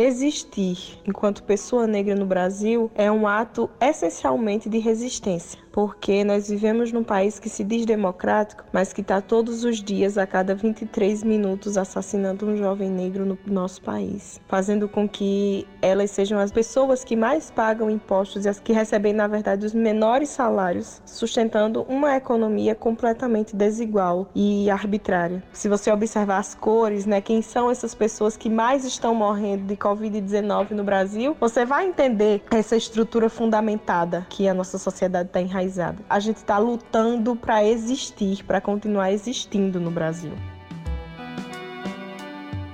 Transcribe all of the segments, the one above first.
existir enquanto pessoa negra no Brasil é um ato essencialmente de resistência porque nós vivemos num país que se diz democrático, mas que está todos os dias, a cada 23 minutos, assassinando um jovem negro no nosso país, fazendo com que elas sejam as pessoas que mais pagam impostos e as que recebem, na verdade, os menores salários, sustentando uma economia completamente desigual e arbitrária. Se você observar as cores, né, quem são essas pessoas que mais estão morrendo de Covid-19 no Brasil, você vai entender essa estrutura fundamentada que a nossa sociedade está enraizada enraizado. A gente está lutando para existir, para continuar existindo no Brasil.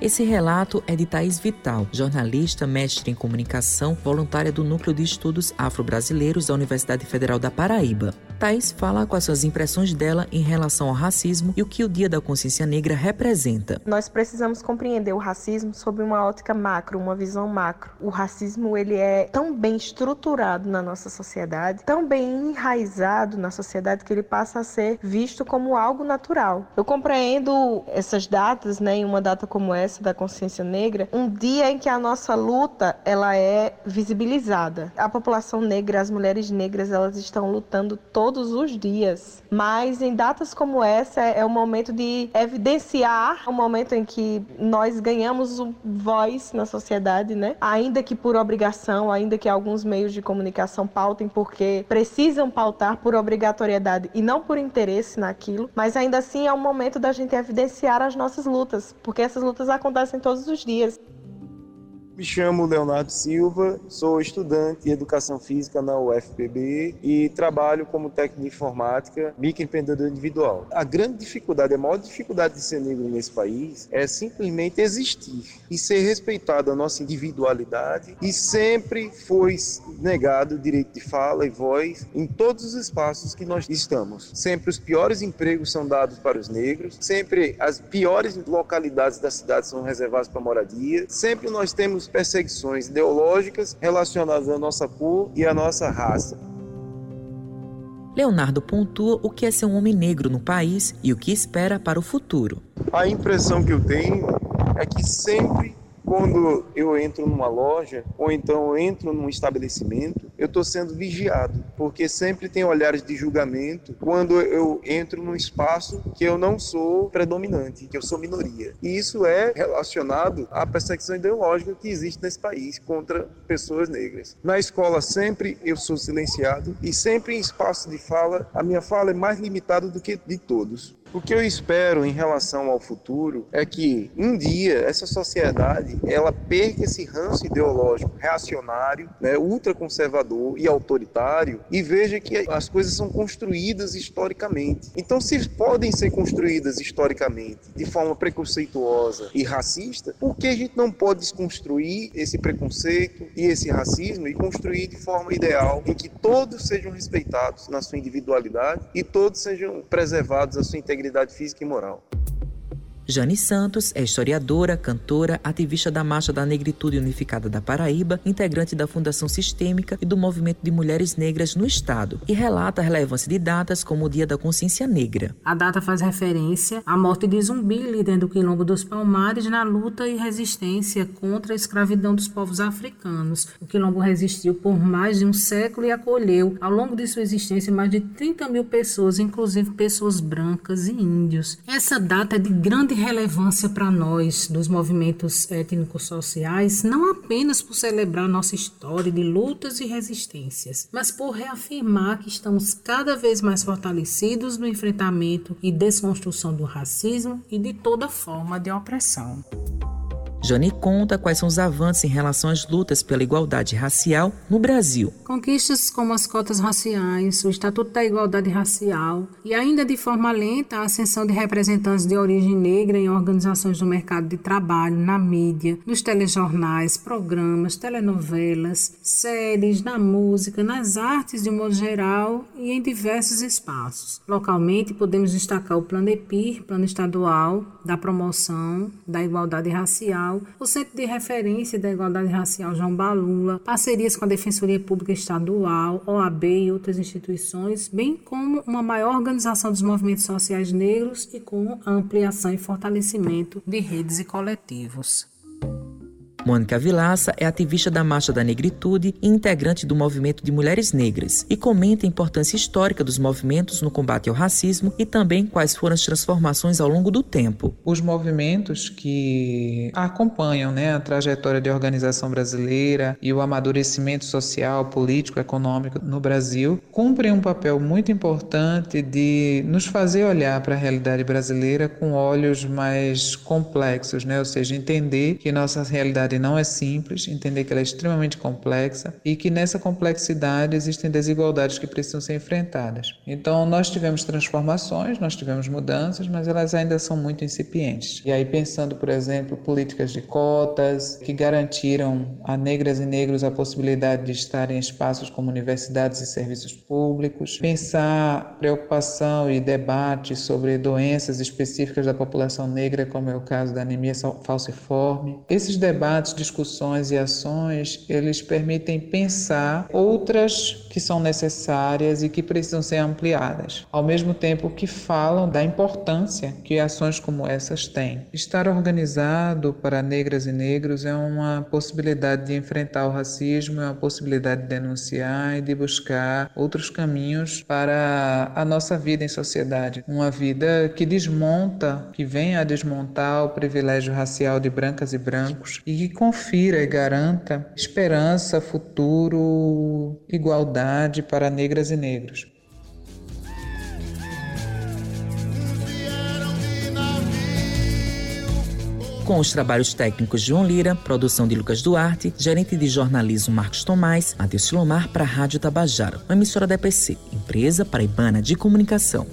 Esse relato é de Thaís Vital, jornalista, mestre em comunicação, voluntária do Núcleo de Estudos Afro-Brasileiros da Universidade Federal da Paraíba. Thais fala com as suas impressões dela em relação ao racismo e o que o Dia da Consciência Negra representa. Nós precisamos compreender o racismo sob uma ótica macro, uma visão macro. O racismo ele é tão bem estruturado na nossa sociedade, tão bem enraizado na sociedade que ele passa a ser visto como algo natural. Eu compreendo essas datas, né, em uma data como essa da consciência negra, um dia em que a nossa luta ela é visibilizada. A população negra, as mulheres negras, elas estão lutando todo todos os dias. Mas em datas como essa é o momento de evidenciar o momento em que nós ganhamos voz na sociedade, né? Ainda que por obrigação, ainda que alguns meios de comunicação pautem porque precisam pautar por obrigatoriedade e não por interesse naquilo, mas ainda assim é o momento da gente evidenciar as nossas lutas, porque essas lutas acontecem todos os dias. Me chamo Leonardo Silva, sou estudante de Educação Física na UFPB e trabalho como técnico de informática, microempreendedor individual. A grande dificuldade, a maior dificuldade de ser negro nesse país é simplesmente existir e ser respeitado a nossa individualidade e sempre foi negado o direito de fala e voz em todos os espaços que nós estamos. Sempre os piores empregos são dados para os negros, sempre as piores localidades da cidade são reservadas para moradia, sempre nós temos perseguições ideológicas relacionadas à nossa cor e à nossa raça. Leonardo pontua o que é ser um homem negro no país e o que espera para o futuro. A impressão que eu tenho é que sempre quando eu entro numa loja ou então entro num estabelecimento, eu estou sendo vigiado, porque sempre tem olhares de julgamento quando eu entro num espaço que eu não sou predominante, que eu sou minoria. E isso é relacionado à perseguição ideológica que existe nesse país contra pessoas negras. Na escola sempre eu sou silenciado e sempre em espaço de fala, a minha fala é mais limitada do que de todos. O que eu espero em relação ao futuro é que um dia essa sociedade ela perca esse ranço ideológico reacionário, né, ultraconservador e autoritário e veja que as coisas são construídas historicamente. Então, se podem ser construídas historicamente de forma preconceituosa e racista, por que a gente não pode desconstruir esse preconceito e esse racismo e construir de forma ideal em que todos sejam respeitados na sua individualidade e todos sejam preservados a sua integridade integridade física e moral. Jane Santos é historiadora, cantora, ativista da Marcha da Negritude Unificada da Paraíba, integrante da Fundação Sistêmica e do Movimento de Mulheres Negras no Estado, e relata a relevância de datas como o Dia da Consciência Negra. A data faz referência à morte de Zumbi, líder do Quilombo dos Palmares, na luta e resistência contra a escravidão dos povos africanos. O Quilombo resistiu por mais de um século e acolheu, ao longo de sua existência, mais de 30 mil pessoas, inclusive pessoas brancas e índios. Essa data é de grande relevância para nós dos movimentos étnicos sociais, não apenas por celebrar nossa história de lutas e resistências, mas por reafirmar que estamos cada vez mais fortalecidos no enfrentamento e desconstrução do racismo e de toda forma de opressão. Jane conta quais são os avanços em relação às lutas pela igualdade racial no Brasil. Conquistas como as cotas raciais, o Estatuto da Igualdade Racial e ainda de forma lenta a ascensão de representantes de origem negra em organizações do mercado de trabalho, na mídia, nos telejornais, programas, telenovelas, séries, na música, nas artes de um modo geral e em diversos espaços. Localmente podemos destacar o Plano EPIR, Plano Estadual da Promoção da Igualdade Racial o Centro de Referência da Igualdade Racial João Balula, parcerias com a Defensoria Pública Estadual, OAB e outras instituições, bem como uma maior organização dos movimentos sociais negros e com ampliação e fortalecimento de redes e coletivos. Mônica Vilaça é ativista da Marcha da Negritude e integrante do movimento de mulheres negras e comenta a importância histórica dos movimentos no combate ao racismo e também quais foram as transformações ao longo do tempo. Os movimentos que acompanham né, a trajetória de organização brasileira e o amadurecimento social, político, econômico no Brasil cumprem um papel muito importante de nos fazer olhar para a realidade brasileira com olhos mais complexos, né? ou seja, entender que nossa realidade não é simples, entender que ela é extremamente complexa e que nessa complexidade existem desigualdades que precisam ser enfrentadas. Então, nós tivemos transformações, nós tivemos mudanças, mas elas ainda são muito incipientes. E aí, pensando, por exemplo, políticas de cotas que garantiram a negras e negros a possibilidade de estar em espaços como universidades e serviços públicos, pensar preocupação e debate sobre doenças específicas da população negra, como é o caso da anemia falciforme. Esses debates, discussões e ações, eles permitem pensar outras que são necessárias e que precisam ser ampliadas, ao mesmo tempo que falam da importância que ações como essas têm. Estar organizado para negras e negros é uma possibilidade de enfrentar o racismo, é uma possibilidade de denunciar e de buscar outros caminhos para a nossa vida em sociedade, uma vida que desmonta, que venha a desmontar o privilégio racial de brancas e brancos e que confira e garanta esperança, futuro, igualdade para negras e negros. com os trabalhos técnicos de João Lira, produção de Lucas Duarte, gerente de jornalismo Marcos Tomás, Matheus Silomar para a Rádio Tabajara, uma emissora da EPC, Empresa Paraibana de Comunicação.